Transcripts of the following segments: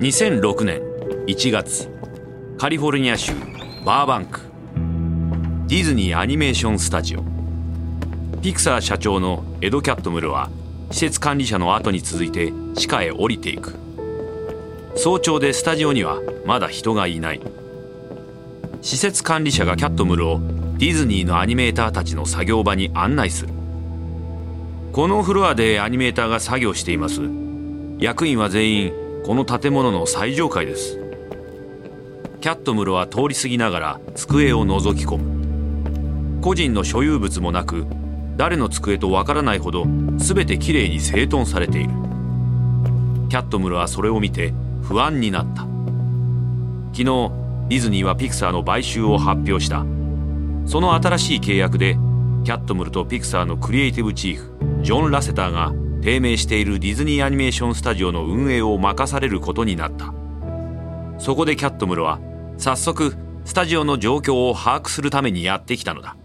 2006年1月カリフォルニア州バーバンクディズニーアニメーションスタジオ。ピクサー社長のエド・キャットムルは施設管理者の後に続いて地下へ降りていく。早朝でスタジオにはまだ人がいない。施設管理者がキャットムルをディズニーのアニメーターたちの作業場に案内する。このフロアでアニメーターが作業しています。役員は全員この建物の最上階です。キャットムルは通り過ぎながら机を覗き込む。個人の所有物もなく誰の机とわからないほど全てきれいに整頓されている。キャットムルはそれを見て不安になった。昨日ディズニーはピクサーの買収を発表した。その新しい契約でキャットムルとピクサーのクリエイティブチーフジョン・ラセターが低迷しているディズニーアニメーションスタジオの運営を任されることになった。そこでキャットムルは早速スタジオの状況を把握するためにやってきたのだ。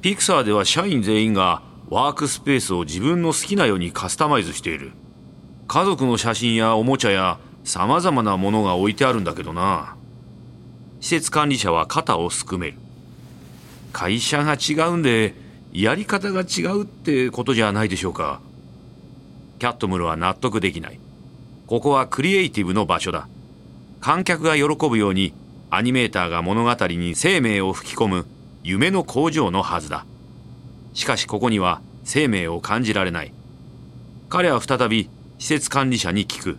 ピクサーでは社員全員がワークスペースを自分の好きなようにカスタマイズしている。家族の写真やおもちゃや様々なものが置いてあるんだけどな。施設管理者は肩をすくめる。会社が違うんでやり方が違うってことじゃないでしょうか。キャットムルは納得できない。ここはクリエイティブの場所だ。観客が喜ぶようにアニメーターが物語に生命を吹き込む夢の工場のはずだ。しかしここには生命を感じられない。彼は再び施設管理者に聞く。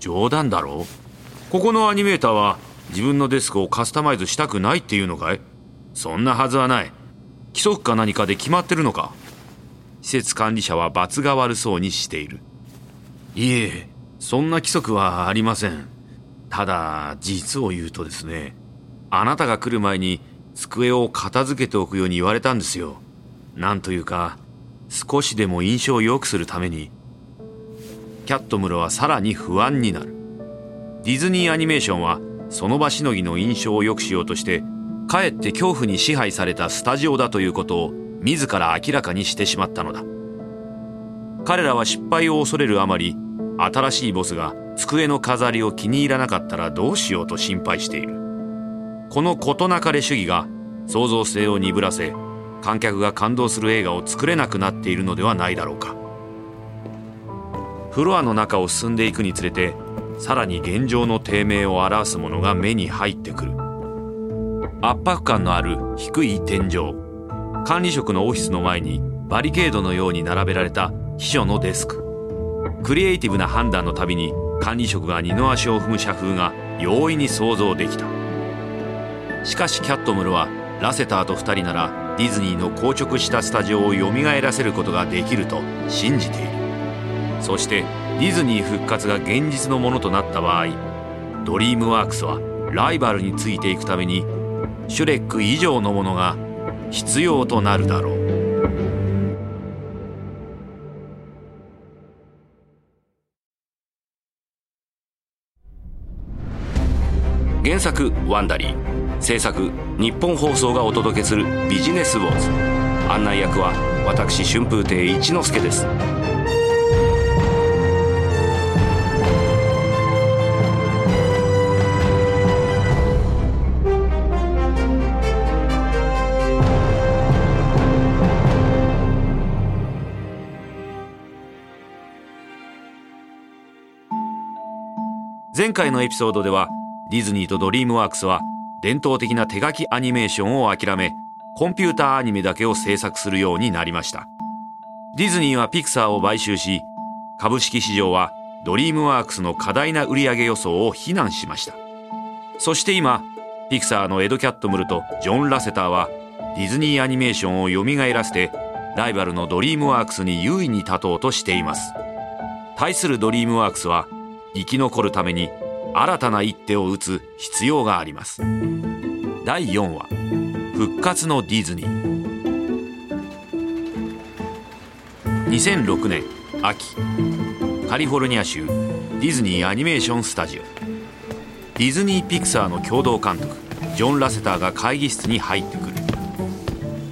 冗談だろう？ここのアニメーターは自分のデスクをカスタマイズしたくないっていうのかい？そんなはずはない規則か何かで決まってるのか施設管理者は罰が悪そうにしているいえそんな規則はありませんただ実を言うとですねあなたが来る前に机を片付けておくように言われたんですよ。なんというか、少しでも印象を良くするために。キャットムロはさらに不安になる。ディズニーアニメーションはその場しのぎの印象を良くしようとして、かえって恐怖に支配されたスタジオだということを自ら明らかにしてしまったのだ。彼らは失敗を恐れるあまり、新しいボスが机の飾りを気に入らなかったらどうしようと心配している。この事なかれ主義が創造性を鈍らせ観客が感動する映画を作れなくなっているのではないだろうかフロアの中を進んでいくにつれてさらに現状の低迷を表すものが目に入ってくる圧迫感のある低い天井。管理職のオフィスの前にバリケードのように並べられた秘書のデスク。クリエイティブな判断のたびに管理職が二の足を踏む社風が容易に想像できた。しかしキャットムルはラセターと2人ならディズニーの硬直したスタジオを蘇らせることができると信じている。そしてディズニー復活が現実のものとなった場合ドリームワークスはライバルについていくためにシュレック以上のものが必要となるだろう。原作ワンダリー。制作日本放送がお届けするビジネスウォーズ。案内役は私春風亭一之輔です。前回のエピソードではディズニーとドリームワークスは伝統的な手書きアニメーションを諦めコンピューターアニメだけを制作するようになりました。ディズニーはピクサーを買収し株式市場はドリームワークスの過大な売上予想を非難しました。そして今ピクサーのエド・キャットムルとジョン・ラセターはディズニーアニメーションを蘇らせてライバルのドリームワークスに優位に立とうとしています。対するドリームワークスは生き残るために新たな一手を打つ必要があります。第4話復活のディズニー。2006年秋カリフォルニア州ディズニーアニメーションスタジオ。ディズニー・ピクサーの共同監督ジョン・ラセターが会議室に入ってくる。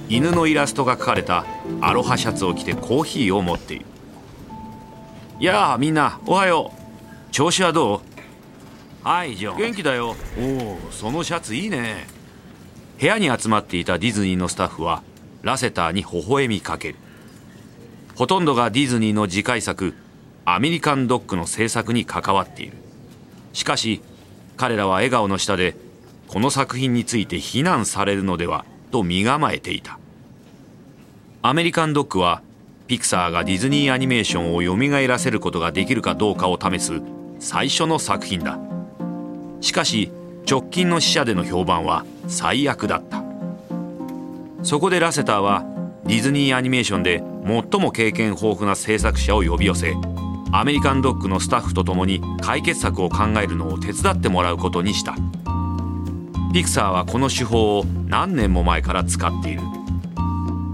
犬のイラストが描かれたアロハシャツを着てコーヒーを持っている。やあみんなおはよう。調子はどう？はいジョン。元気だよ。おおそのシャツいいね。部屋に集まっていたディズニーのスタッフはラセターに微笑みかける。ほとんどがディズニーの次回作アメリカンドッグの制作に関わっている。しかし彼らは笑顔の下でこの作品について非難されるのではと身構えていた。アメリカンドッグはピクサーがディズニーアニメーションを蘇らせることができるかどうかを試す最初の作品だ。しかし直近の死者での評判は最悪だった。そこでラセターはディズニーアニメーションで最も経験豊富な制作者を呼び寄せアメリカンドッグのスタッフと共に解決策を考えるのを手伝ってもらうことにした。ピクサーはこの手法を何年も前から使っている。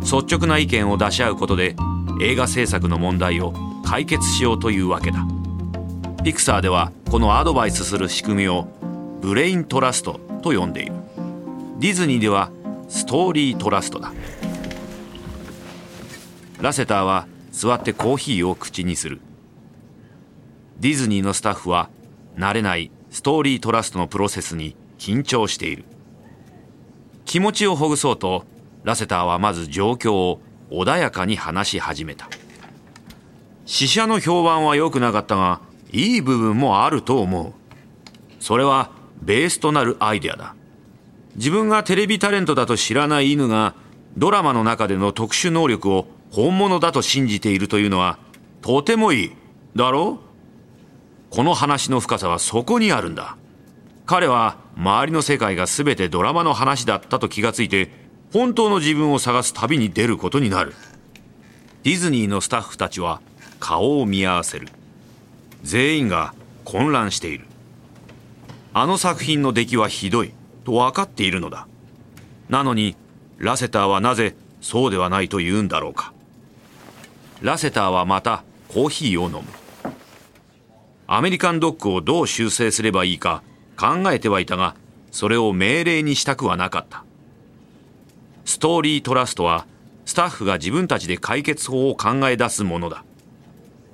率直な意見を出し合うことで映画制作の問題を解決しようというわけだ。ピクサーではこのアドバイスする仕組みをブレイントラストと呼んでいる。ディズニーではストーリートラストだ。ラセターは座ってコーヒーを口にする。ディズニーのスタッフは慣れないストーリートラストのプロセスに緊張している。気持ちをほぐそうとラセターはまず状況を穏やかに話し始めた。死者の評判は良くなかったがいい部分もあると思う。それはベースとなるアイデアだ。自分がテレビタレントだと知らない犬がドラマの中での特殊能力を本物だと信じているというのはとてもいい。だろう？この話の深さはそこにあるんだ。彼は周りの世界が全てドラマの話だったと気がついて本当の自分を探す旅に出ることになる。ディズニーのスタッフたちは顔を見合わせる。全員が混乱している。あの作品の出来はひどいと分かっているのだ。なのにラセターはなぜそうではないと言うんだろうか。ラセターはまたコーヒーを飲む。アメリカンドッグをどう修正すればいいか考えてはいたがそれを命令にしたくはなかった。ストーリートラストはスタッフが自分たちで解決法を考え出すものだ。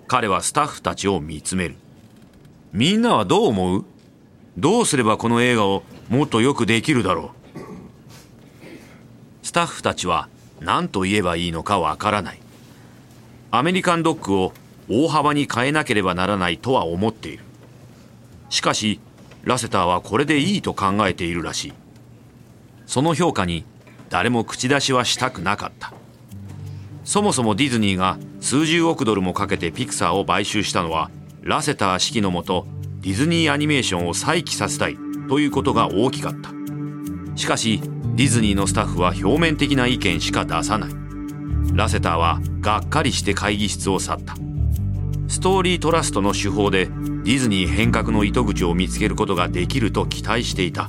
彼はスタッフたちを見つめる。みんなはどう思う？どうすればこの映画をもっとよくできるだろう？スタッフたちは何と言えばいいのかわからない。アメリカンドッグを大幅に変えなければならないとは思っている。しかしラセターはこれでいいと考えているらしい。その評価に誰も口出しはしたくなかった。そもそもディズニーが数十億ドルもかけてピクサーを買収したのはラセター指揮のもとディズニーアニメーションを再起させたいということが大きかった。しかしディズニーのスタッフは表面的な意見しか出さない。ラセターはがっかりして会議室を去った。ストーリートラストの手法でディズニー変革の糸口を見つけることができると期待していた。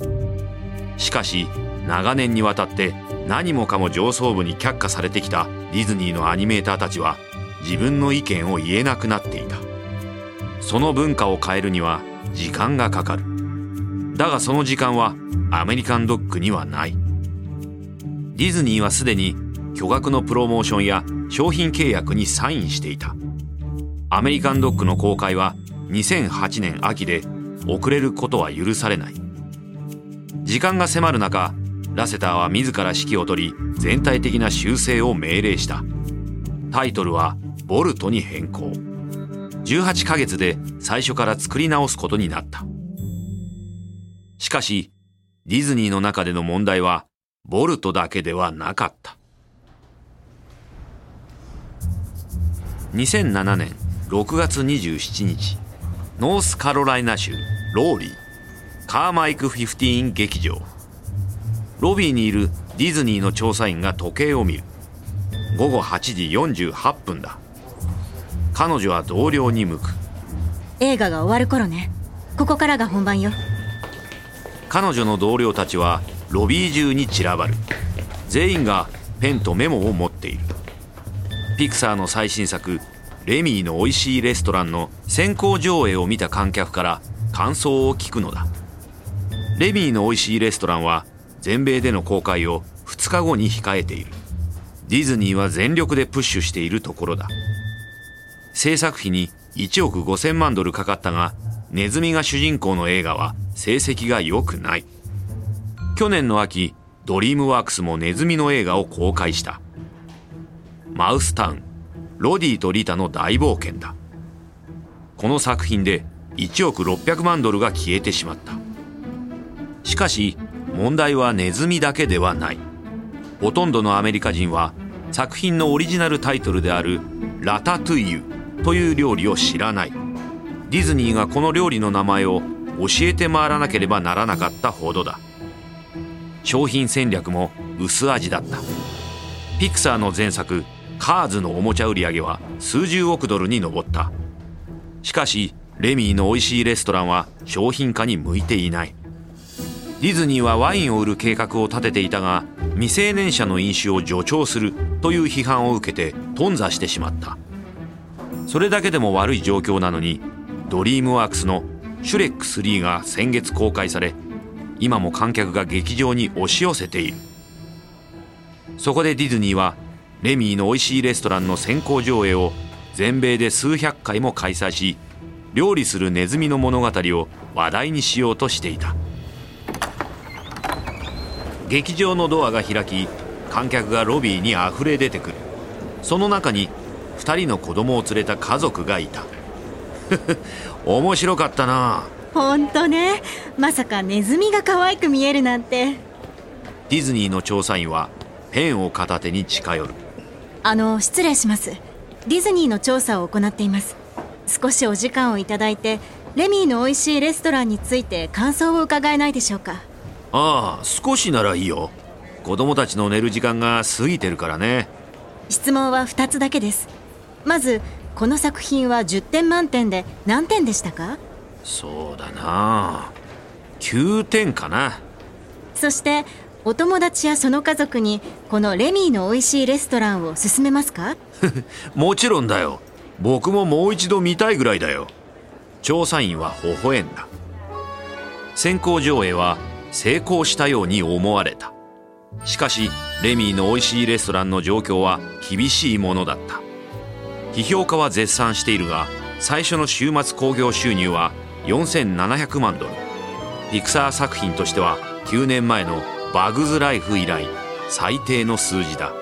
しかし長年にわたって何もかも上層部に却下されてきたディズニーのアニメーターたちは自分の意見を言えなくなっていた。その文化を変えるには時間がかかる。だがその時間はアメリカンドッグにはない。ディズニーはすでに巨額のプロモーションや商品契約にサインしていた。アメリカンドッグの公開は2008年秋で遅れることは許されない。時間が迫る中ラセターは自ら指揮を執り全体的な修正を命令したタイトルは「ボルト」に変更18ヶ月で最初から作り直すことになった。しかし、ディズニーの中での問題は、ボルトだけではなかった。2007年6月27日、ノースカロライナ州ローリー、カーマイク15劇場。ロビーにいるディズニーの調査員が時計を見る。午後8時48分だ。彼女は同僚に向く。映画が終わる頃ね。ここからが本番よ。彼女の同僚たちはロビー中に散らばる。全員がペンとメモを持っている。ピクサーの最新作「レミーの美味しいレストラン」の先行上映を見た観客から感想を聞くのだ。レミーの美味しいレストランは全米での公開を2日後に控えている。ディズニーは全力でプッシュしているところだ。制作費に1億5000万ドルかかったがネズミが主人公の映画は成績が良くない。去年の秋ドリームワークスもネズミの映画を公開した。マウスタウンロディとリタの大冒険だ。この作品で1億600万ドルが消えてしまった。しかし問題はネズミだけではない。ほとんどのアメリカ人は作品のオリジナルタイトルであるラタトゥイユという料理を知らない。ディズニーがこの料理の名前を教えて回らなければならなかったほどだ。商品戦略も薄味だった。ピクサーの前作「カーズ」のおもちゃ売り上げは数十億ドルに上った。しかしレミーの美味しいレストランは商品化に向いていない。ディズニーはワインを売る計画を立てていたが未成年者の飲酒を助長するという批判を受けて頓挫してしまった。それだけでも悪い状況なのにドリームワークスの「シュレック3」が先月公開され今も観客が劇場に押し寄せている。そこでディズニーはレミーの美味しいレストランの先行上映を全米で数百回も開催し料理するネズミの物語を話題にしようとしていた。劇場のドアが開き観客がロビーにあふれ出てくる。その中に2人の子供を連れた家族がいた。面白かったな。本当ね。まさかネズミが可愛く見えるなんて。ディズニーの調査員はペンを片手に近寄る。あの失礼します。ディズニーの調査を行っています。少しお時間をいただいてレミーの美味しいレストランについて感想を伺えないでしょうかああ少しならいいよ。子供たちの寝る時間が過ぎてるからね。質問は2つだけです。まずこの作品は10点満点で何点でしたか？そうだな。9点かな。そしてお友達やその家族にこのレミーの美味しいレストランを勧めますか？もちろんだよ。僕ももう一度見たいぐらいだよ。調査員は微笑んだ。先行上映は成功したように思われた。しかしレミーの美味しいレストランの状況は厳しいものだった。批評家は絶賛しているが最初の週末興行収入は4700万ドル。ピクサー作品としては9年前の「バグズ・ライフ」以来最低の数字だ。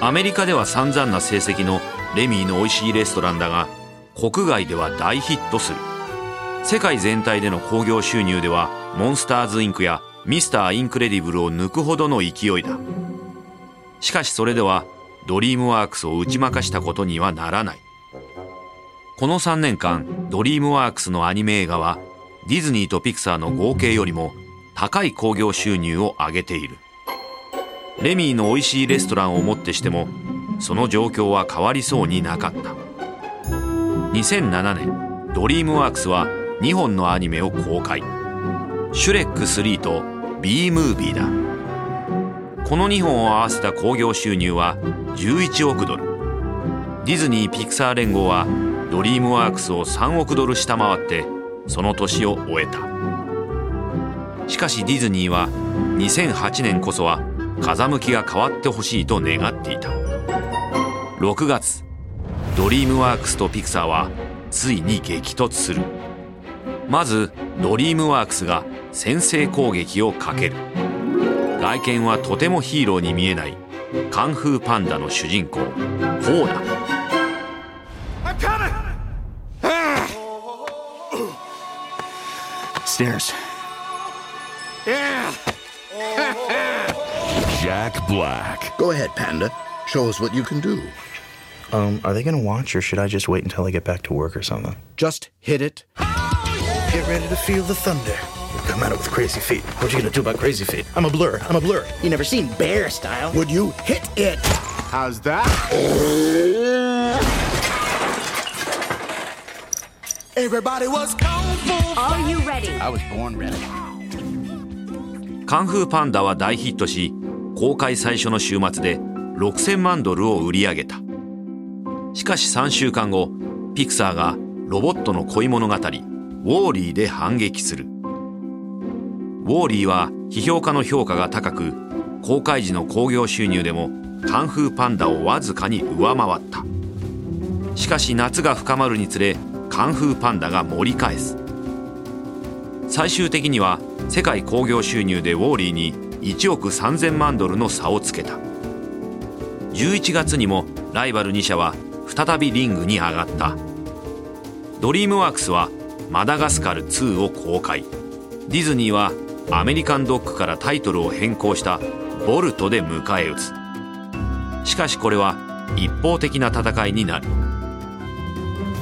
アメリカでは散々な成績のレミーの美味しいレストランだが国外では大ヒットする。世界全体での興行収入ではモンスターズインクやミスターインクレディブルを抜くほどの勢いだ。しかしそれではドリームワークスを打ち負かしたことにはならない。この3年間ドリームワークスのアニメ映画はディズニーとピクサーの合計よりも高い興行収入を上げている。レミーの美味しいレストランをもってしてもその状況は変わりそうになかった。2007年ドリームワークスは2本のアニメを公開。シュレック3と B ムービーだ。この2本を合わせた興行収入は11億ドル。ディズニー・ピクサー連合はドリームワークスを3億ドル下回ってその年を終えた。しかしディズニーは2008年こそは風向きが変わってほしいと願っていた。6月ドリームワークスとピクサーはついに激突する。まずドリームワークスが先制攻撃をかける外見はとてもヒーローに見えないカンフーパンダの主人公ポーだ Stairs. Yeah. Jack Black. Go ahead, Panda. Show us what you can do. Um, are they gonna watch, or should I just wait until I get back to work or something? Just hit it. Get ready to feel the thunder. It with crazy feet. What you gonna do about crazy feet? I'm a blur. I'm a blur. You never seen bear style. Would you hit it? How's that? Everybody was kung fu. Are you ready? I was born ready. カンフーパンダは大ヒットし公開最初の週末で6000万ドルを売り上げたしかし3週間後ピクサーがロボットの恋物語ウォーリーで反撃するウォーリーは批評家の評価が高く公開時の興行収入でもカンフーパンダをわずかに上回った。しかし夏が深まるにつれカンフーパンダが盛り返す。最終的には世界興行収入でウォーリーに1億3000万ドルの差をつけた。11月にもライバル2社は再びリングに上がった。ドリームワークスはマダガスカル2を公開。ディズニーはアメリカンドッグからタイトルを変更したボルトで迎え撃つ。しかしこれは一方的な戦いになる。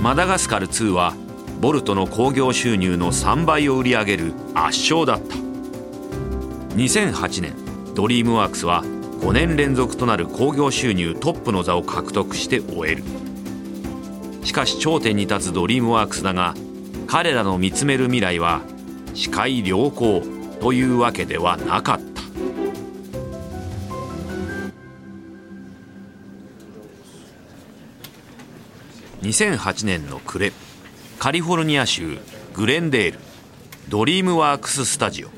マダガスカル2はボルトの興行収入の3倍を売り上げる圧勝だった。2008年ドリームワークスは5年連続となる興行収入トップの座を獲得して終える。しかし頂点に立つドリームワークスだが彼らの見つめる未来は視界良好。というわけではなかった。2008年の暮れカリフォルニア州グレンデールドリームワークススタジオ。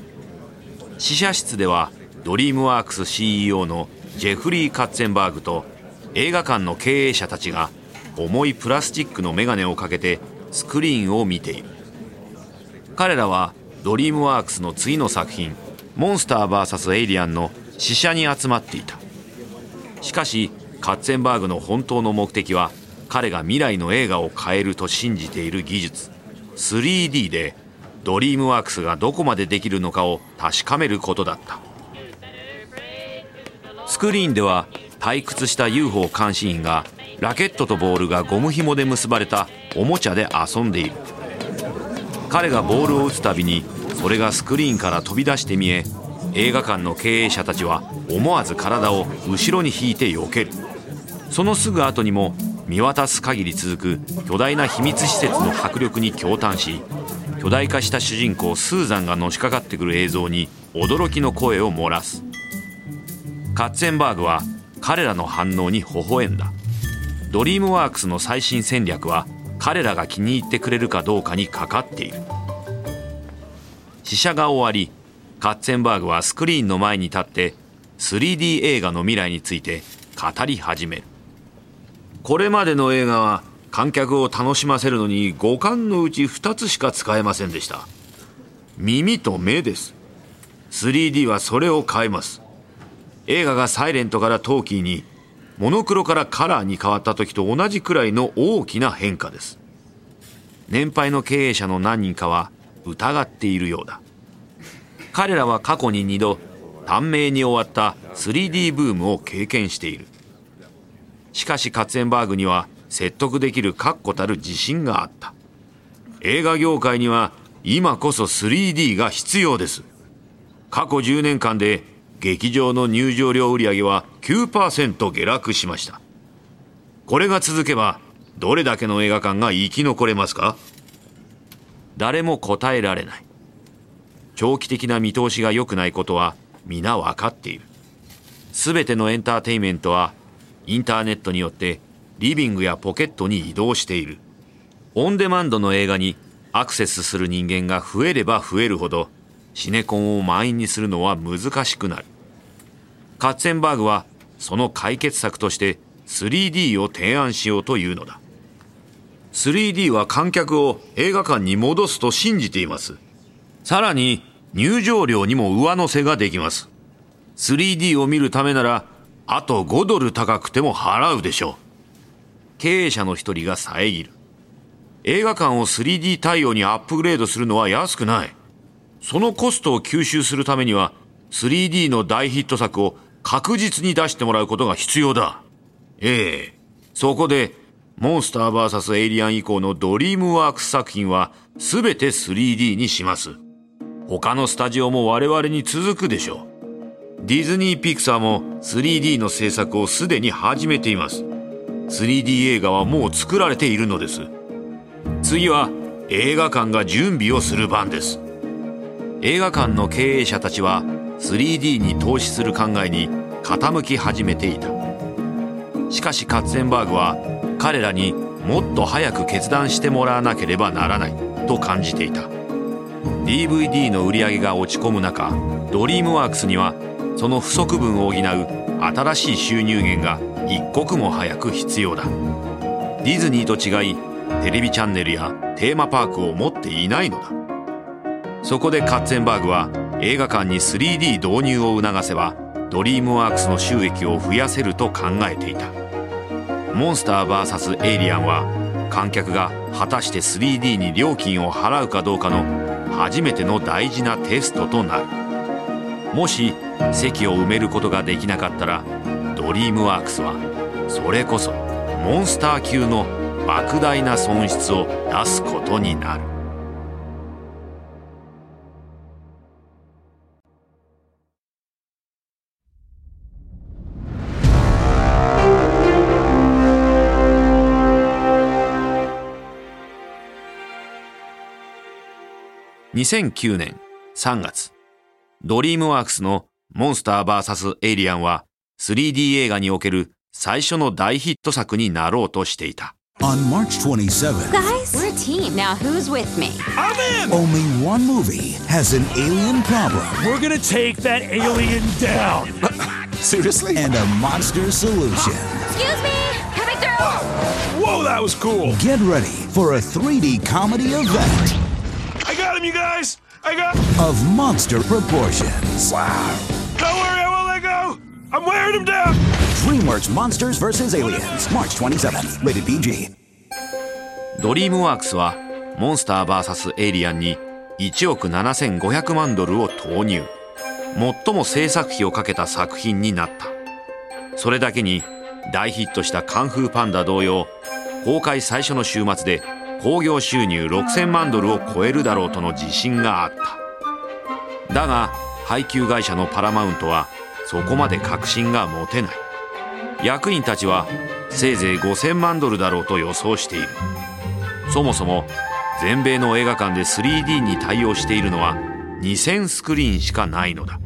試写室ではドリームワークス CEO のジェフリー・カッツェンバーグと映画館の経営者たちが重いプラスチックの眼鏡をかけてスクリーンを見ている。彼らはドリームワークスの次の作品「モンスター VS エイリアン」の試写に集まっていた。しかしカッツェンバーグの本当の目的は彼が未来の映画を変えると信じている技術。3D でドリームワークスがどこまでできるのかを確かめることだった。スクリーンでは退屈した UFO 監視員がラケットとボールがゴム紐で結ばれたおもちゃで遊んでいる。彼がボールを打つたびにそれがスクリーンから飛び出して見え映画館の経営者たちは思わず体を後ろに引いて避ける。そのすぐ後にも見渡す限り続く巨大な秘密施設の迫力に驚嘆し巨大化した主人公スーザンがのしかかってくる映像に驚きの声を漏らす。カッツェンバーグは彼らの反応に微笑んだ。ドリームワークスの最新戦略は彼らが気に入ってくれるかどうかにかかっている。試写が終わりカッツェンバーグはスクリーンの前に立って 3D 映画の未来について語り始める。これまでの映画は観客を楽しませるのに五感のうち2つしか使えませんでした。耳と目です。3D はそれを変えます。映画がサイレントからトーキーにモノクロからカラーに変わった時と同じくらいの大きな変化です。年配の経営者の何人かは疑っているようだ。彼らは過去に2度短命に終わった 3D ブームを経験している。しかしカツエンバーグには説得できる確固たる自信があった。映画業界には今こそ 3D が必要です。過去10年間で劇場の入場料売上は9%下落しました。これが続けばどれだけの映画館が生き残れますか？誰も答えられない。長期的な見通しが良くないことは皆分かっている。全てのエンターテインメントはインターネットによってリビングやポケットに移動している。オンデマンドの映画にアクセスする人間が増えれば増えるほどシネコンを満員にするのは難しくなる。カッツェンバーグはその解決策として 3D を提案しようというのだ。3D は観客を映画館に戻すと信じています。さらに入場料にも上乗せができます。3D を見るためならあと5ドル高くても払うでしょう。経営者の一人が遮る。映画館を 3D 対応にアップグレードするのは安くない。そのコストを吸収するためには 3D の大ヒット作を確実に出してもらうことが必要だ。ええ。そこで、モンスター VS エイリアン以降のドリームワークス作品は全て 3D にします。他のスタジオも我々に続くでしょう。ディズニー・ピクサーも 3D の制作をすでに始めています。3D 映画はもう作られているのです。次は映画館が準備をする番です。映画館の経営者たちは 3D に投資する考えに傾き始めていた。しかしカッツェンバーグは彼らにもっと早く決断してもらわなければならないと感じていた。DVD の売り上げが落ち込む中ドリームワークスにはその不足分を補う新しい収入源が一刻も早く必要だ。ディズニーと違いテレビチャンネルやテーマパークを持っていないのだ。そこでカッツェンバーグは映画館に 3D 導入を促せばドリームワークスの収益を増やせると考えていた。モンスター VS エイリアンは観客が果たして 3D に料金を払うかどうかの初めての大事なテストとなる。もし席を埋めることができなかったらドリームワークスはそれこそモンスター級の莫大な損失を出すことになる。2009年3月ドリームワークスのモンスター VS エイリアンは 3D 映画における最初の大ヒット作になろうとしていた On March 27th, Guys, we're a team. Now who's with me? only one movie has an alien problem We're gonna take that alien down. Seriously? and a monster solution. Excuse me, coming through. Whoa, that was cool. Get ready for a 3D comedy event got him, you guys. I got. of monster proportions. Don't worry, I won't let go. I'm wearing him down. DreamWorks Monsters vs. Aliens, March 27th, rated PG. ドリームワークスはモンスター VS エイリアンに1億7500万ドルを投入最も制作費をかけた作品になったそれだけに大ヒットしたカンフーパンダ同様公開最初の週末で興行収入6000万ドルを超えるだろうとの自信があった。だが配給会社のパラマウントはそこまで確信が持てない。役員たちはせいぜい5000万ドルだろうと予想している。そもそも全米の映画館で 3D に対応しているのは2000スクリーンしかないのだ。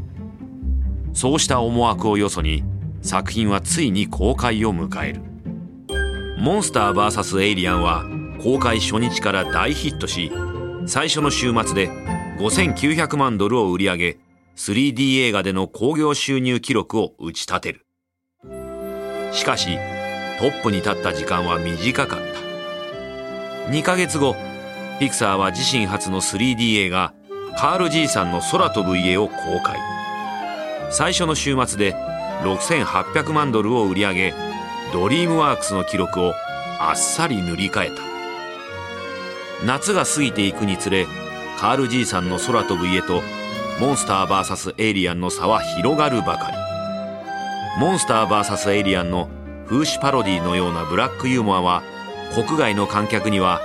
そうした思惑をよそに作品はついに公開を迎える。モンスター VS エイリアンは公開初日から大ヒットし最初の週末で5900万ドルを売り上げ 3D 映画での興行収入記録を打ち立てる。しかしトップに立った時間は短かった。2ヶ月後ピクサーは自身初の 3D 映画カール爺さんの空飛ぶ家を公開。最初の週末で6800万ドルを売り上げドリームワークスの記録をあっさり塗り替えた。夏が過ぎていくにつれカール爺さんの空飛ぶ家とモンスター VS エイリアンの差は広がるばかり。モンスター VS エイリアンの風刺パロディのようなブラックユーモアは国外の観客には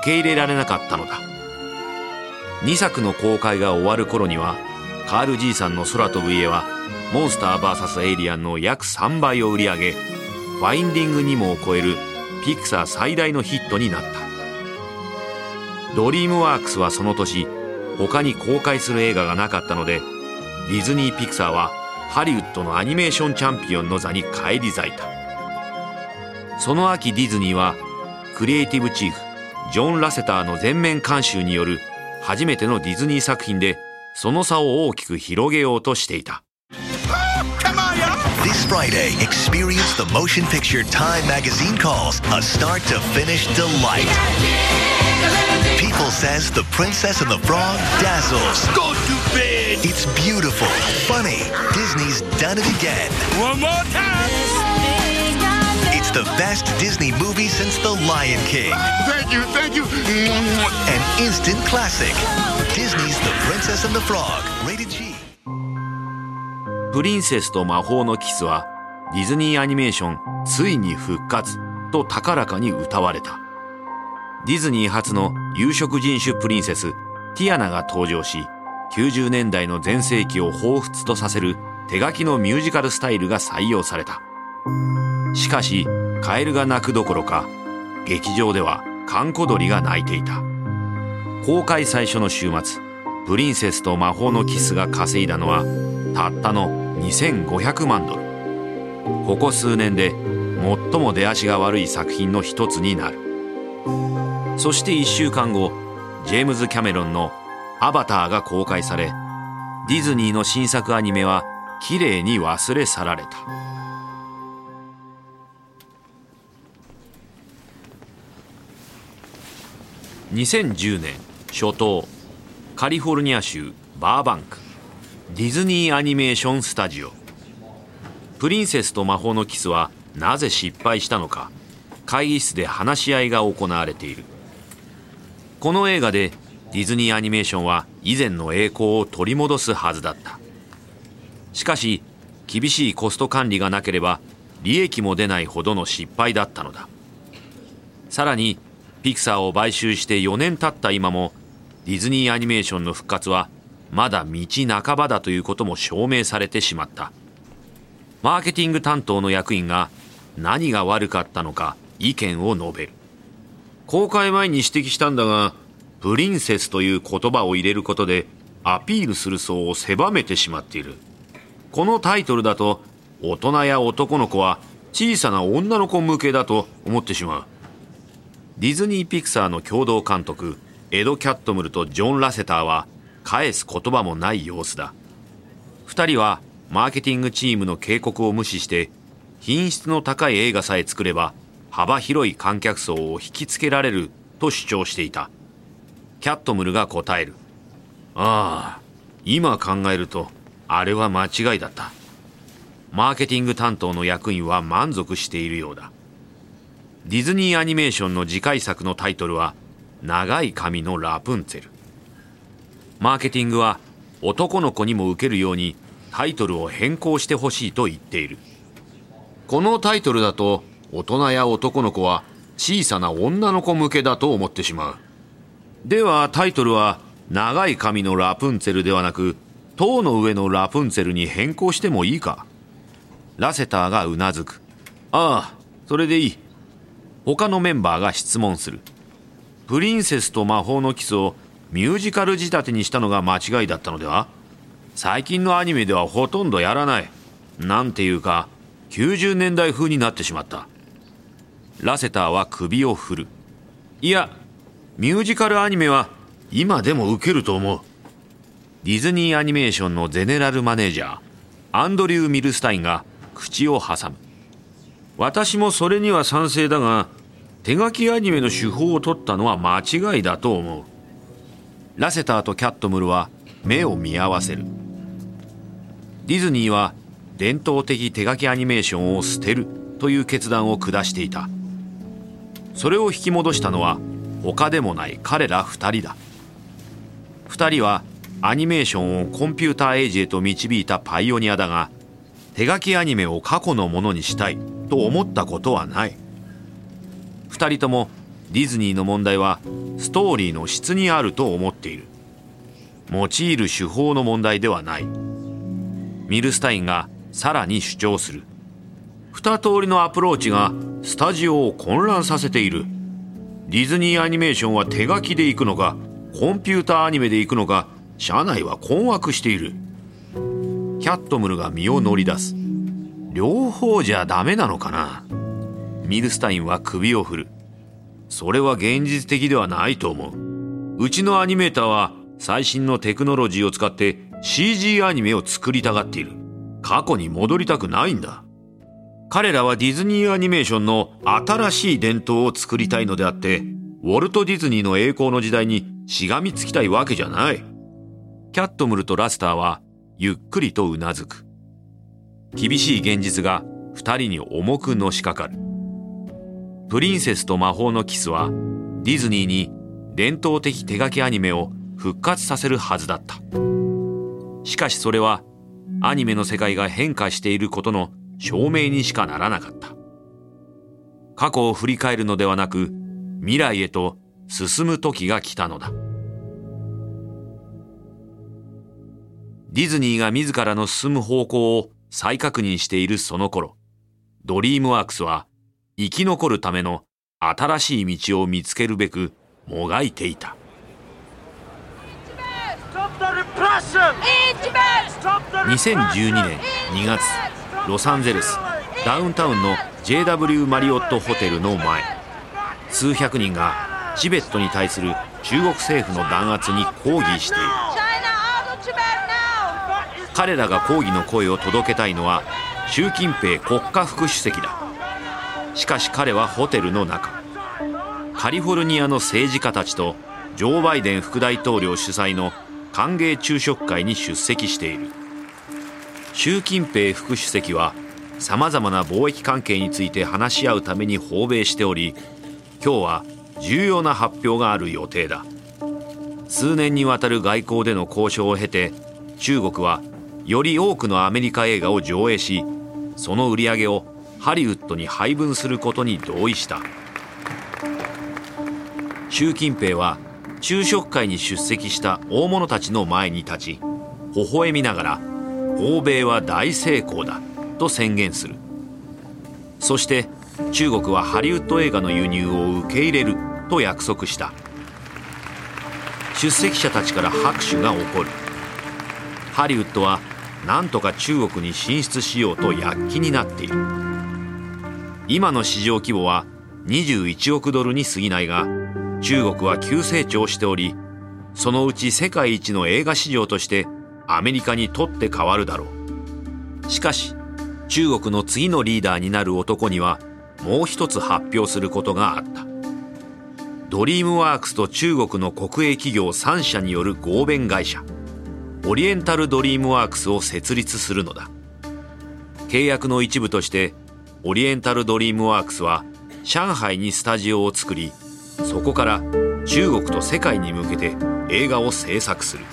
受け入れられなかったのだ。2作の公開が終わる頃にはカール爺さんの空飛ぶ家はモンスター VS エイリアンの約3倍を売り上げファインディング・ニモを超えるピクサー最大のヒットになった。ドリームワークスはその年他に公開する映画がなかったのでディズニー・ピクサーはハリウッドのアニメーションチャンピオンの座に返り咲いたその秋ディズニーはクリエイティブチーフジョン・ラセターの全面監修による初めてのディズニー作品でその差を大きく広げようとしていた This Friday, experience the motion picture Time magazine calls a start to finish delight. People says The Princess and the Frog dazzles. Go to bed. It's beautiful, funny. Disney's done it again. One more time. It's the best Disney movie since The Lion King. Thank you, thank you. An instant classic. Disney's The Princess and the Frog. Rated G. プリンセスと魔法のキスはディズニーアニメーションついに復活と高らかに歌われたディズニー初の有色人種プリンセスティアナが登場し90年代の全盛期を彷彿とさせる手書きのミュージカルスタイルが採用された。しかしカエルが鳴くどころか劇場ではカンコ鳥が鳴いていた。公開最初の週末プリンセスと魔法のキスが稼いだのはたったの2500万ドル。ここ数年で最も出足が悪い作品の一つになる。そして1週間後ジェームズ・キャメロンの「アバター」が公開されディズニーの新作アニメはきれいに忘れ去られた。2010年初頭カリフォルニア州バーバンクディズニーアニメーションスタジオ。プリンセスと魔法のキスはなぜ失敗したのか会議室で話し合いが行われている。この映画でディズニーアニメーションは以前の栄光を取り戻すはずだった。しかし厳しいコスト管理がなければ利益も出ないほどの失敗だったのだ。さらにピクサーを買収して4年経った今もディズニーアニメーションの復活はまだ道半ばだということも証明されてしまった。マーケティング担当の役員が何が悪かったのか意見を述べる。公開前に指摘したんだがプリンセスという言葉を入れることでアピールする層を狭めてしまっている。このタイトルだと大人や男の子は小さな女の子向けだと思ってしまう。ディズニー・ピクサーの共同監督エド・キャットムルとジョン・ラセターは返す言葉もない様子だ。2人はマーケティングチームの警告を無視して品質の高い映画さえ作れば幅広い観客層を引きつけられると主張していた。キャットムルが答える。ああ今考えるとあれは間違いだった。マーケティング担当の役員は満足しているようだ。ディズニーアニメーションの次回作のタイトルは長い髪のラプンツェル。マーケティングは男の子にも受けるようにタイトルを変更してほしいと言っている。このタイトルだと大人や男の子は小さな女の子向けだと思ってしまう。ではタイトルは長い髪のラプンツェルではなく塔の上のラプンツェルに変更してもいいか。ラセターがうなずく。ああそれでいい。他のメンバーが質問する。プリンセスと魔法のキスをミュージカル仕立てにしたのが間違いだったのでは？最近のアニメではほとんどやらない。なんていうか90年代風になってしまった。ラセターは首を振る。いやミュージカルアニメは今でも受けると思う。ディズニーアニメーションのゼネラルマネージャーアンドリュー・ミルスタインが口を挟む。私もそれには賛成だが手書きアニメの手法を取ったのは間違いだと思う。ラセターとキャットムルは目を見合わせる。ディズニーは伝統的手書きアニメーションを捨てるという決断を下していた。それを引き戻したのは他でもない彼ら2人だ。2人はアニメーションをコンピューターエイジへと導いたパイオニアだが手書きアニメを過去のものにしたいと思ったことはない。2人ともディズニーの問題はストーリーの質にあると思っている。用いる手法の問題ではない。ミルスタインがさらに主張する。二通りのアプローチがスタジオを混乱させている。ディズニーアニメーションは手書きで行くのかコンピューターアニメで行くのか社内は困惑している。キャットムルが身を乗り出す。両方じゃダメなのかな。ミルスタインは首を振る。それは現実的ではないと思う。うちのアニメーターは最新のテクノロジーを使って CG アニメを作りたがっている。過去に戻りたくないんだ。彼らはディズニーアニメーションの新しい伝統を作りたいのであってウォルト・ディズニーの栄光の時代にしがみつきたいわけじゃない。キャットムルとラスターはゆっくりとうなずく。厳しい現実が二人に重くのしかかる。プリンセスと魔法のキスはディズニーに伝統的手書きアニメを復活させるはずだった。しかしそれはアニメの世界が変化していることの証明にしかならなかった。過去を振り返るのではなく未来へと進む時が来たのだ。ディズニーが自らの進む方向を再確認しているその頃ドリームワークスは生き残るための新しい道を見つけるべくもがいていた。2012年2月ロサンゼルスダウンタウンの JW マリオットホテルの前。数百人がチベットに対する中国政府の弾圧に抗議している。彼らが抗議の声を届けたいのは習近平国家副主席だ。しかし彼はホテルの中。カリフォルニアの政治家たちとジョー・バイデン副大統領主催の歓迎昼食会に出席している。習近平副主席はさまざまな貿易関係について話し合うために訪米しており今日は重要な発表がある予定だ。数年にわたる外交での交渉を経て中国はより多くのアメリカ映画を上映しその売り上げをハリウッドに配分することに同意した。習近平は昼食会に出席した大物たちの前に立ち微笑みながら欧米は大成功だと宣言する。そして中国はハリウッド映画の輸入を受け入れると約束した。出席者たちから拍手が起こる。ハリウッドは何とか中国に進出しようと躍起になっている。今の市場規模は21億ドルに過ぎないが中国は急成長しておりそのうち世界一の映画市場としてアメリカにとって変わるだろう。しかし中国の次のリーダーになる男にはもう一つ発表することがあった。ドリームワークスと中国の国営企業3社による合弁会社オリエンタルドリームワークスを設立するのだ。契約の一部としてオリエンタルドリームワークスは上海にスタジオを作りそこから中国と世界に向けて映画を制作する。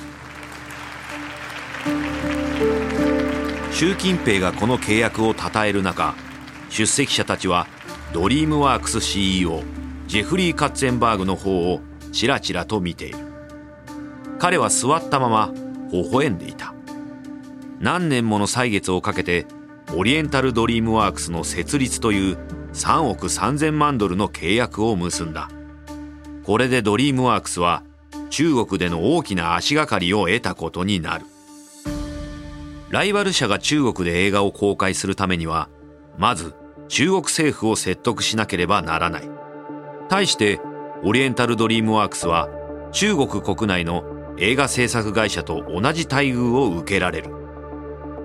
習近平がこの契約を称える中出席者たちはドリームワークス CEO ジェフリー・カッツェンバーグの方をちらちらと見ている。彼は座ったまま微笑んでいた。何年もの歳月をかけてオリエンタルドリームワークスの設立という3億3000万ドルの契約を結んだ。これでドリームワークスは中国での大きな足がかりを得たことになる。ライバル社が中国で映画を公開するためにはまず中国政府を説得しなければならない。対してオリエンタルドリームワークスは中国国内の映画制作会社と同じ待遇を受けられる。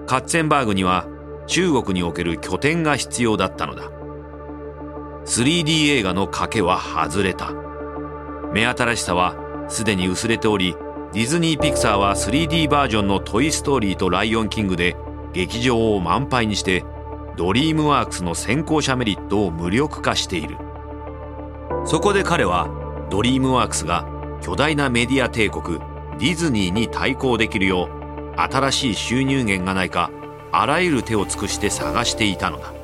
カッツェンバーグには中国における拠点が必要だったのだ。3D 映画の賭けは外れた。目新しさはすでに薄れておりディズニー・ピクサーは 3D バージョンの「トイ・ストーリー」と「ライオン・キング」で劇場を満杯にしてドリームワークスの先行者メリットを無力化している。そこで彼はドリームワークスが巨大なメディア帝国ディズニーに対抗できるよう新しい収入源がないかあらゆる手を尽くして探していたのだ。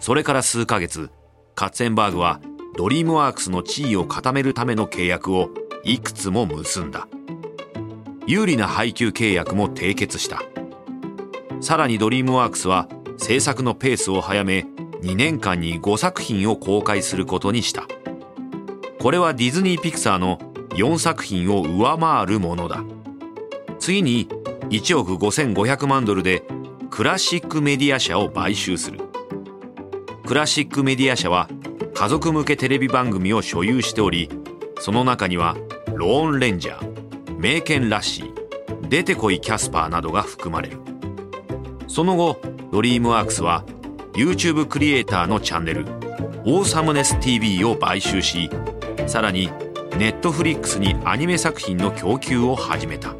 それから数ヶ月カッツェンバーグはドリームワークスの地位を固めるための契約をいくつも結んだ。有利な配給契約も締結した。さらにドリームワークスは制作のペースを早め2年間に5作品を公開することにした。これはディズニー・ピクサーの4作品を上回るものだ。次に1億5500万ドルでクラシックメディア社を買収する。クラシックメディア社は家族向けテレビ番組を所有しておりその中にはローンレンジャー名犬ラッシー出てこいキャスパーなどが含まれる。その後ドリームワークスは YouTube クリエイターのチャンネルオーサムネス TV を買収しさらにネットフリックスにアニメ作品の供給を始めた。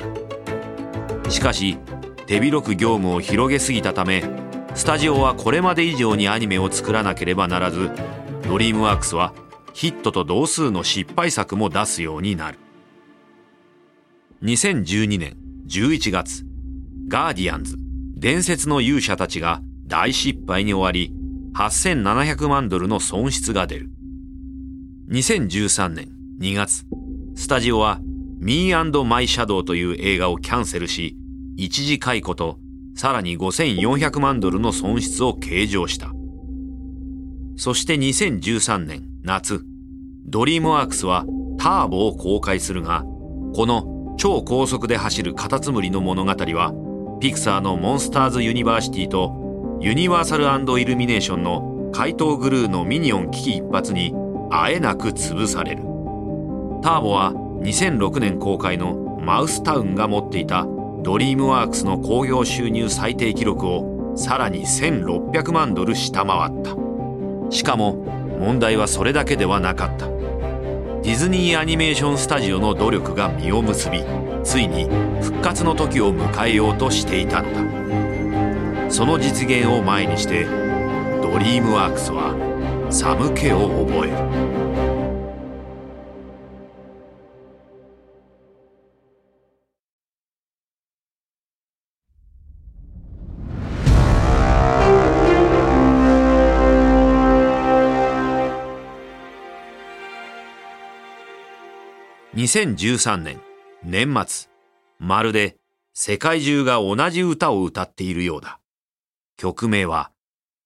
しかし手広く業務を広げすぎたためスタジオはこれまで以上にアニメを作らなければならずドリームワークスはヒットと同数の失敗作も出すようになる。2012年11月ガーディアンズ伝説の勇者たちが大失敗に終わり8700万ドルの損失が出る。2013年2月スタジオは Me and My Shadow という映画をキャンセルし一時解雇とさらに5400万ドルの損失を計上した。そして2013年夏ドリームワークスはターボを公開するがこの超高速で走るカタツムリの物語はピクサーのモンスターズ・ユニバーシティとユニバーサルイルミネーションの怪盗グルーのミニオン危機一髪にあえなく潰される。ターボは2006年公開のマウスタウンが持っていたドリームワークスの興行収入最低記録をさらに1600万ドル下回った。しかも問題はそれだけではなかった。ディズニーアニメーションスタジオの努力が実を結びついに復活の時を迎えようとしていたのだ。その実現を前にしてドリームワークスは寒気を覚える。2013年年末まるで世界中が同じ歌を歌っているようだ。曲名は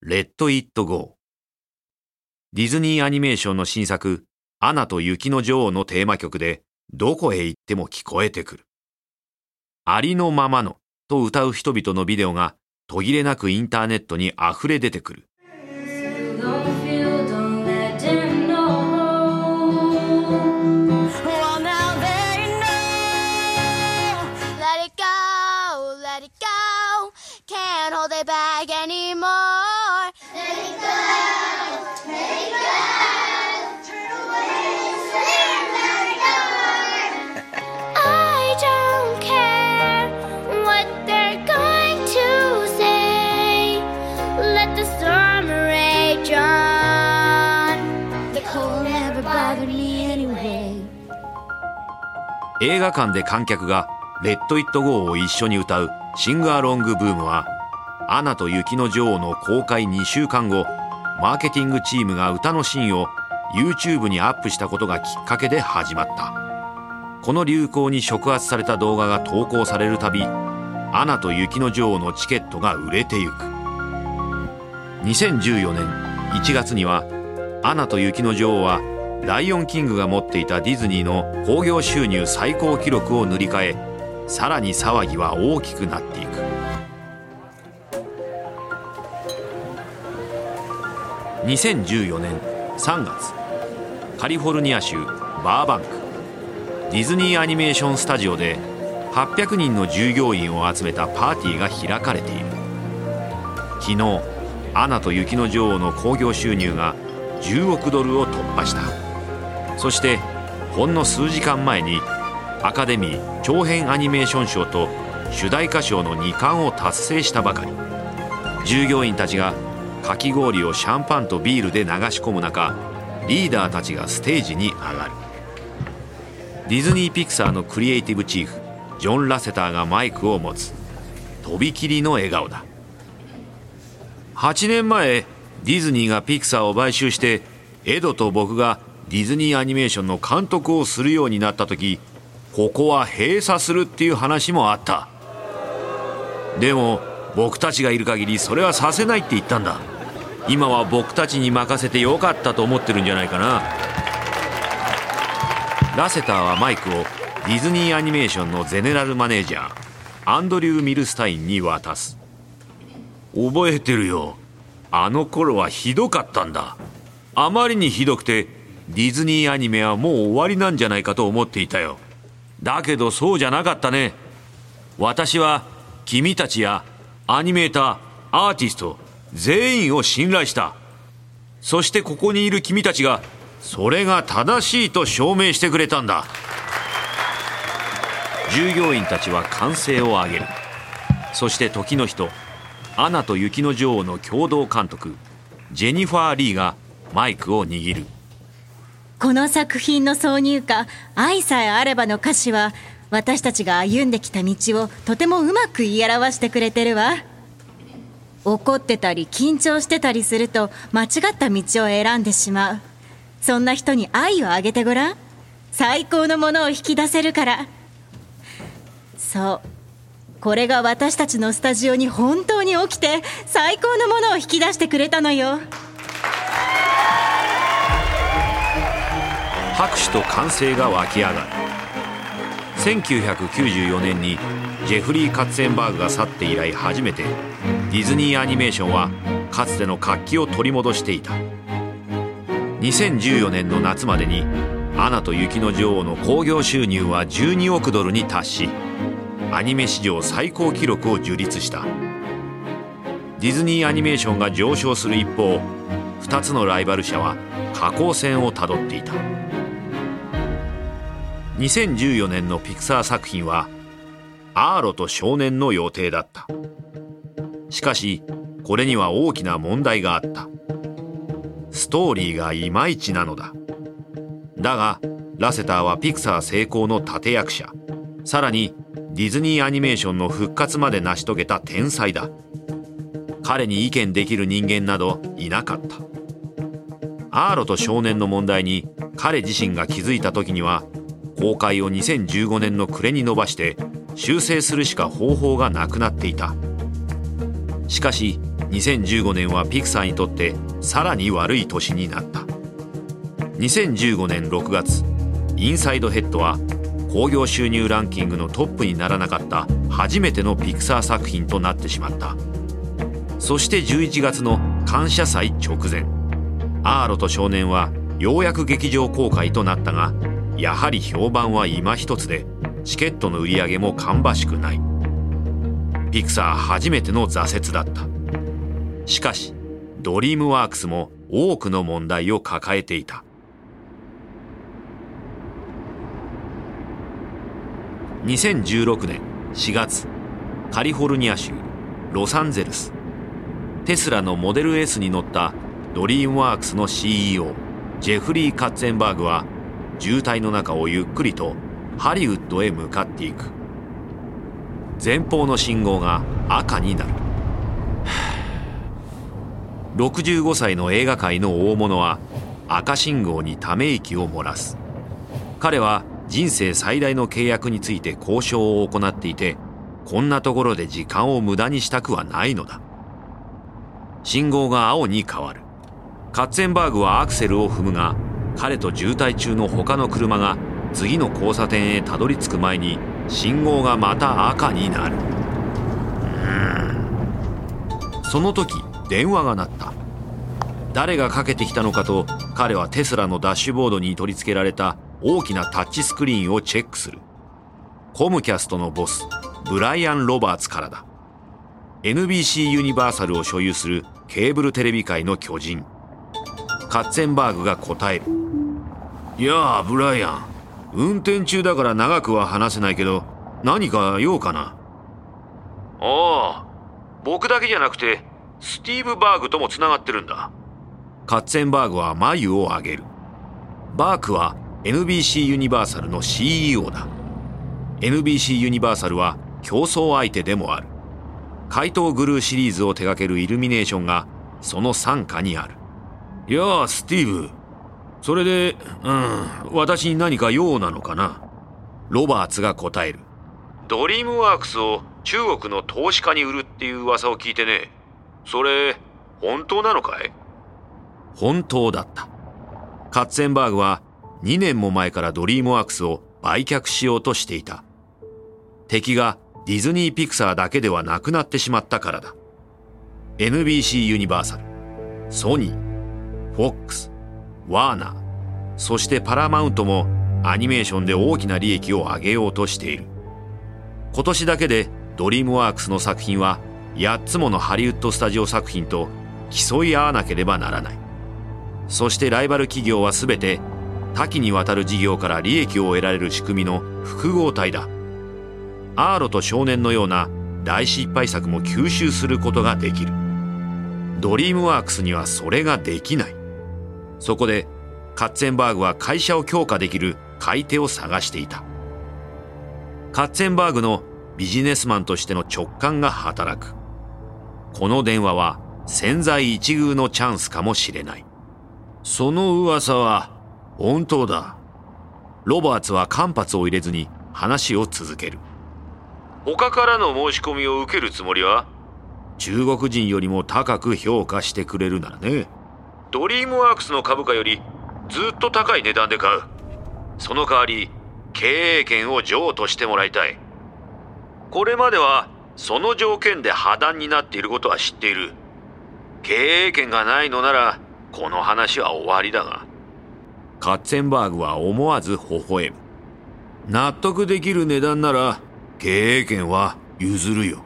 レッド・イット・ゴー。ディズニーアニメーションの新作アナと雪の女王のテーマ曲でどこへ行っても聞こえてくる。ありのままのと歌う人々のビデオが途切れなくインターネットに溢れ出てくる。映画館で観客が「レット・イット・ゴー」を一緒に歌うシング・アロング・ブームは「アナと雪の女王」の公開2週間後マーケティングチームが歌のシーンを YouTube にアップしたことがきっかけで始まった。この流行に触発された動画が投稿されるたび「アナと雪の女王」のチケットが売れてゆく。2014年1月には「アナと雪の女王」はライオンキングが持っていたディズニーの興行収入最高記録を塗り替えさらに騒ぎは大きくなっていく。2014年3月カリフォルニア州バーバンクディズニーアニメーションスタジオで800人の従業員を集めたパーティーが開かれている。昨日「アナと雪の女王」の興行収入が10億ドルを突破した。そしてほんの数時間前にアカデミー長編アニメーション賞と主題歌賞の2冠を達成したばかり。従業員たちがかき氷をシャンパンとビールで流し込む中リーダーたちがステージに上がる。ディズニー・ピクサーのクリエイティブチーフジョン・ラセターがマイクを持つ。とびきりの笑顔だ。8年前ディズニーがピクサーを買収してエドと僕がディズニーアニメーションの監督をするようになった時ここは閉鎖するっていう話もあった。でも僕たちがいる限りそれはさせないって言ったんだ。今は僕たちに任せてよかったと思ってるんじゃないかな。ラセターはマイクをディズニーアニメーションのゼネラルマネージャーアンドリュー・ミルスタインに渡す。覚えてるよ。あの頃はひどかったんだ。あまりにひどくてディズニーアニメはもう終わりなんじゃないかと思っていたよ。だけどそうじゃなかったね。私は君たちやアニメーターアーティスト全員を信頼した。そしてここにいる君たちがそれが正しいと証明してくれたんだ。従業員たちは歓声を上げる。そして時の人アナと雪の女王の共同監督ジェニファー・リーがマイクを握る。この作品の挿入歌「愛さえあれば」の歌詞は私たちが歩んできた道をとてもうまく言い表してくれてるわ。怒ってたり緊張してたりすると間違った道を選んでしまう。そんな人に愛をあげてごらん。最高のものを引き出せるから。そう。これが私たちのスタジオに本当に起きて最高のものを引き出してくれたのよ。拍手と歓声が湧き上がる。1994年にジェフリー・カッツェンバーグが去って以来初めてディズニーアニメーションはかつての活気を取り戻していた。2014年の夏までに「アナと雪の女王」の興行収入は12億ドルに達しアニメ史上最高記録を樹立した。ディズニーアニメーションが上昇する一方2つのライバル社は下降線をたどっていた。2014年のピクサー作品はアーロと少年の予定だった。しかしこれには大きな問題があった。ストーリーがいまいちなのだ。だがラセターはピクサー成功の立役者。さらにディズニーアニメーションの復活まで成し遂げた天才だ。彼に意見できる人間などいなかった。アーロと少年の問題に彼自身が気づいた時には公開を2015年の暮れに伸ばして修正するしか方法がなくなっていた。しかし2015年はピクサーにとってさらに悪い年になった。2015年6月インサイドヘッドは興行収入ランキングのトップにならなかった初めてのピクサー作品となってしまった。そして11月の感謝祭直前。アーロと少年はようやく劇場公開となったがやはり評判は今一つでチケットの売り上げも芳しくない。ピクサー初めての挫折だった。しかしドリームワークスも多くの問題を抱えていた。2016年4月カリフォルニア州ロサンゼルス。テスラのモデル S に乗ったドリームワークスの CEO ジェフリー・カッツェンバーグは渋滞の中をゆっくりとハリウッドへ向かっていく。前方の信号が赤になる。65歳の映画界の大物は赤信号にため息を漏らす。彼は人生最大の契約について交渉を行っていてこんなところで時間を無駄にしたくはないのだ。信号が青に変わる。カッツェンバーグはアクセルを踏むが彼と渋滞中の他の車が次の交差点へたどり着く前に信号がまた赤になる。その時電話が鳴った。誰がかけてきたのかと彼はテスラのダッシュボードに取り付けられた大きなタッチスクリーンをチェックする。コムキャストのボスブライアン・ロバーツからだ。NBC ユニバーサルを所有するケーブルテレビ界の巨人。カッツェンバーグが答える。いやあブライアン。運転中だから長くは話せないけど何か用かな？ああ僕だけじゃなくてスティーブ・バーグともつながってるんだ。カッツェンバーグは眉を上げる。バークは NBC ユニバーサルの CEO だ。NBC ユニバーサルは競争相手でもある。怪盗グルーシリーズを手掛けるイルミネーションがその傘下にある。いやあスティーブ。それでうん私に何か用なのかな？ロバーツが答える。ドリームワークスを中国の投資家に売るっていう噂を聞いてね。それ本当なのかい？本当だった。カッツェンバーグは2年も前からドリームワークスを売却しようとしていた。敵がディズニー・ピクサーだけではなくなってしまったからだ。NBC ユニバーサル。ソニー。フォックスワーナーそしてパラマウントもアニメーションで大きな利益を上げようとしている。今年だけでドリームワークスの作品は8つものハリウッドスタジオ作品と競い合わなければならない。そしてライバル企業は全て多岐にわたる事業から利益を得られる仕組みの複合体だ。アーロと少年のような大失敗作も吸収することができる。ドリームワークスにはそれができない。そこでカッツェンバーグは会社を強化できる買い手を探していた。カッツェンバーグのビジネスマンとしての直感が働く。この電話は千載一遇のチャンスかもしれない。その噂は本当だ。ロバーツは間髪を入れずに話を続ける。他からの申し込みを受けるつもりは？中国人よりも高く評価してくれるならねドリームワークスの株価よりずっと高い値段で買う。その代わり経営権を譲渡してもらいたい。これまではその条件で破談になっていることは知っている。経営権がないのならこの話は終わりだが。カッツェンバーグは思わず微笑む。納得できる値段なら経営権は譲るよ。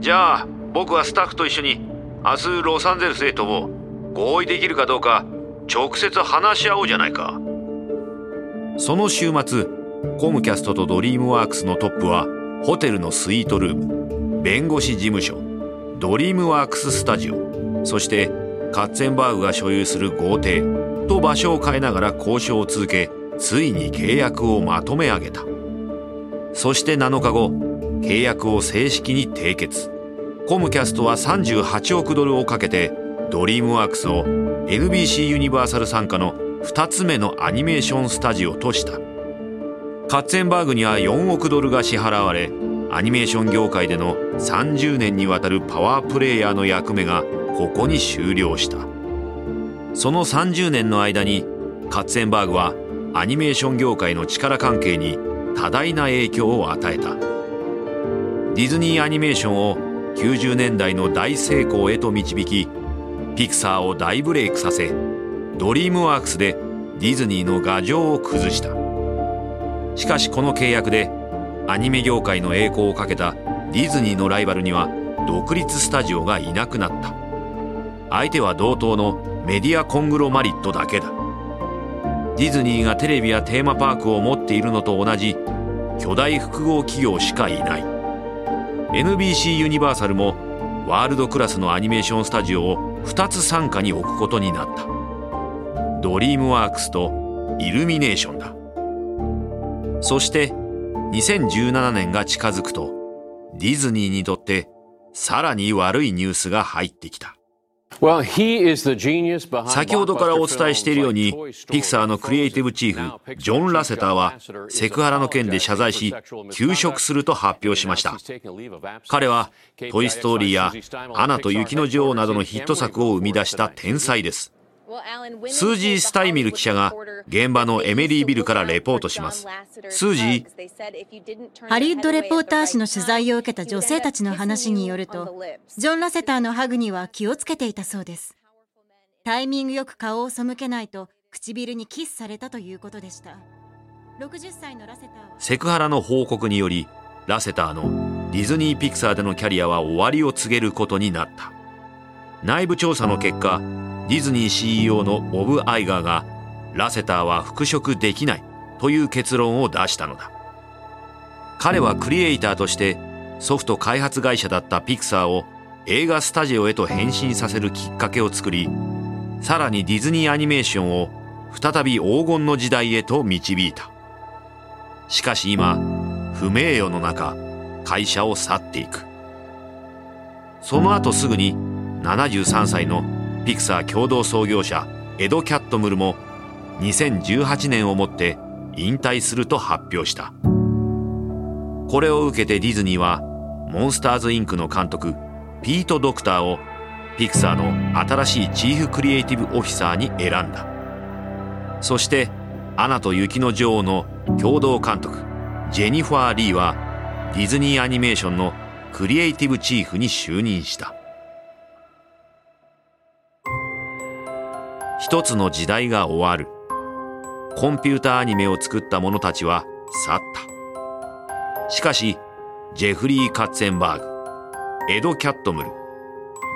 じゃあ僕はスタッフと一緒に明日ロサンゼルスへ飛ぼう合意できるかどうか直接話し合おうじゃないか。その週末コムキャストとドリームワークスのトップはホテルのスイートルーム弁護士事務所ドリームワークススタジオそしてカッツェンバーグが所有する豪邸と場所を変えながら交渉を続けついに契約をまとめ上げた。そして7日後契約を正式に締結。コムキャストは38億ドルをかけてドリームワークスを NBC ユニバーサル傘下の2つ目のアニメーションスタジオとした。カッツェンバーグには4億ドルが支払われアニメーション業界での30年にわたるパワープレイヤーの役目がここに終了した。その30年の間にカッツェンバーグはアニメーション業界の力関係に多大な影響を与えた。ディズニーアニメーションを90年代の大成功へと導きピクサーを大ブレイクさせドリームワークスでディズニーの牙城を崩した。しかしこの契約でアニメ業界の栄光をかけたディズニーのライバルには独立スタジオがいなくなった。相手は同等のメディアコングロマリットだけだ。ディズニーがテレビやテーマパークを持っているのと同じ巨大複合企業しかいない。NBC ユニバーサルもワールドクラスのアニメーションスタジオを2つ傘下に置くことになった。ドリームワークスとイルミネーションだ。そして2017年が近づくとディズニーにとってさらに悪いニュースが入ってきた。先ほどからお伝えしているようにピクサーのクリエイティブチーフジョン・ラセターはセクハラの件で謝罪し休職すると発表しました。彼は「トイ・ストーリー」や「アナと雪の女王」などのヒット作を生み出した天才ですスージー・スタイミル記者が現場のエメリービルからレポートします。スージーハリウッドレポーター誌の取材を受けた女性たちの話によるとジョン・ラセターのハグには気をつけていたそうです。タイミングよく顔を背けないと唇にキスされたということでした。60歳のラセターはセクハラの報告によりラセターのディズニー・ピクサーでのキャリアは終わりを告げることになった。内部調査の結果ディズニー CEO のボブ・アイガーがラセターは復職できないという結論を出したのだ。彼はクリエイターとしてソフト開発会社だったピクサーを映画スタジオへと変身させるきっかけを作りさらにディズニーアニメーションを再び黄金の時代へと導いた。しかし今不名誉の中会社を去っていく。その後すぐに73歳のピクサー共同創業者エド・キャットムルも2018年をもって引退すると発表した。これを受けてディズニーはモンスターズ・インクの監督ピート・ドクターをピクサーの新しいチーフクリエイティブオフィサーに選んだ。そして「アナと雪の女王」の共同監督ジェニファー・リーはディズニーアニメーションのクリエイティブチーフに就任した。一つの時代が終わる。コンピューターアニメを作った者たちは去った。しかしジェフリー・カッツェンバーグエド・キャットムル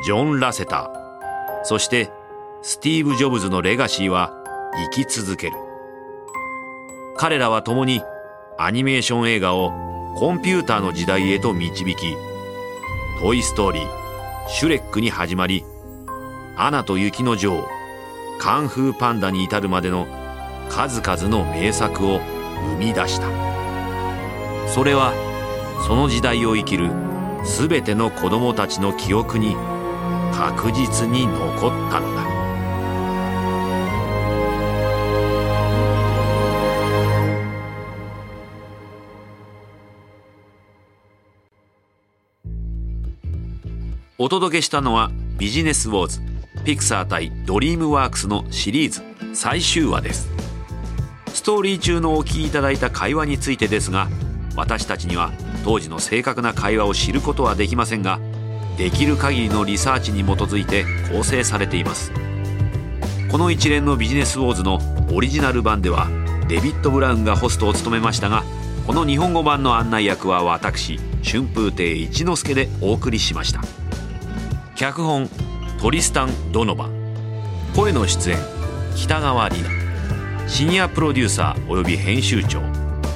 ジョン・ラセターそしてスティーブ・ジョブズのレガシーは生き続ける。彼らは共にアニメーション映画をコンピューターの時代へと導き「トイ・ストーリー」「シュレック」に始まり「アナと雪の女王」カンフーパンダに至るまでの数々の名作を生み出した。それはその時代を生きる全ての子供たちの記憶に確実に残ったのだ。お届けしたのはビジネスウォーズ。ピクサー対ドリームワークスのシリーズ最終話です。ストーリー中のお聞きいただいた会話についてですが私たちには当時の正確な会話を知ることはできませんができる限りのリサーチに基づいて構成されています。この一連のビジネスウォーズのオリジナル版ではデビッド・ブラウンがホストを務めましたがこの日本語版の案内役は私春風亭一之輔でお送りしました。脚本トリスタン・ドノバ。声の出演北川里奈。シニアプロデューサーおよび編集長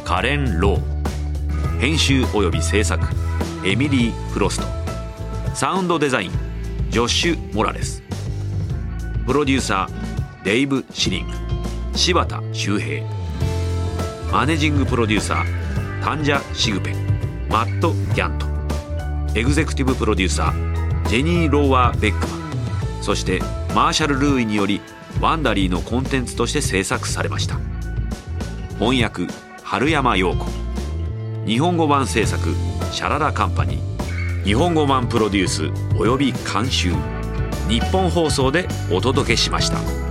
カレン・ロー。編集および制作エミリー・フロスト。サウンドデザインジョッシュ・モラレス。プロデューサーデイブ・シリング。柴田修平。マネジングプロデューサータンジャ・シグペマット・ギャント。エグゼクティブプロデューサージェニー・ローワー・ベックマン。そしてマーシャル・ルーイによりワンダリーのコンテンツとして制作されました。翻訳春山陽子。日本語版制作シャララカンパニー。日本語版プロデュースおよび監修。ニッポン放送でお届けしました。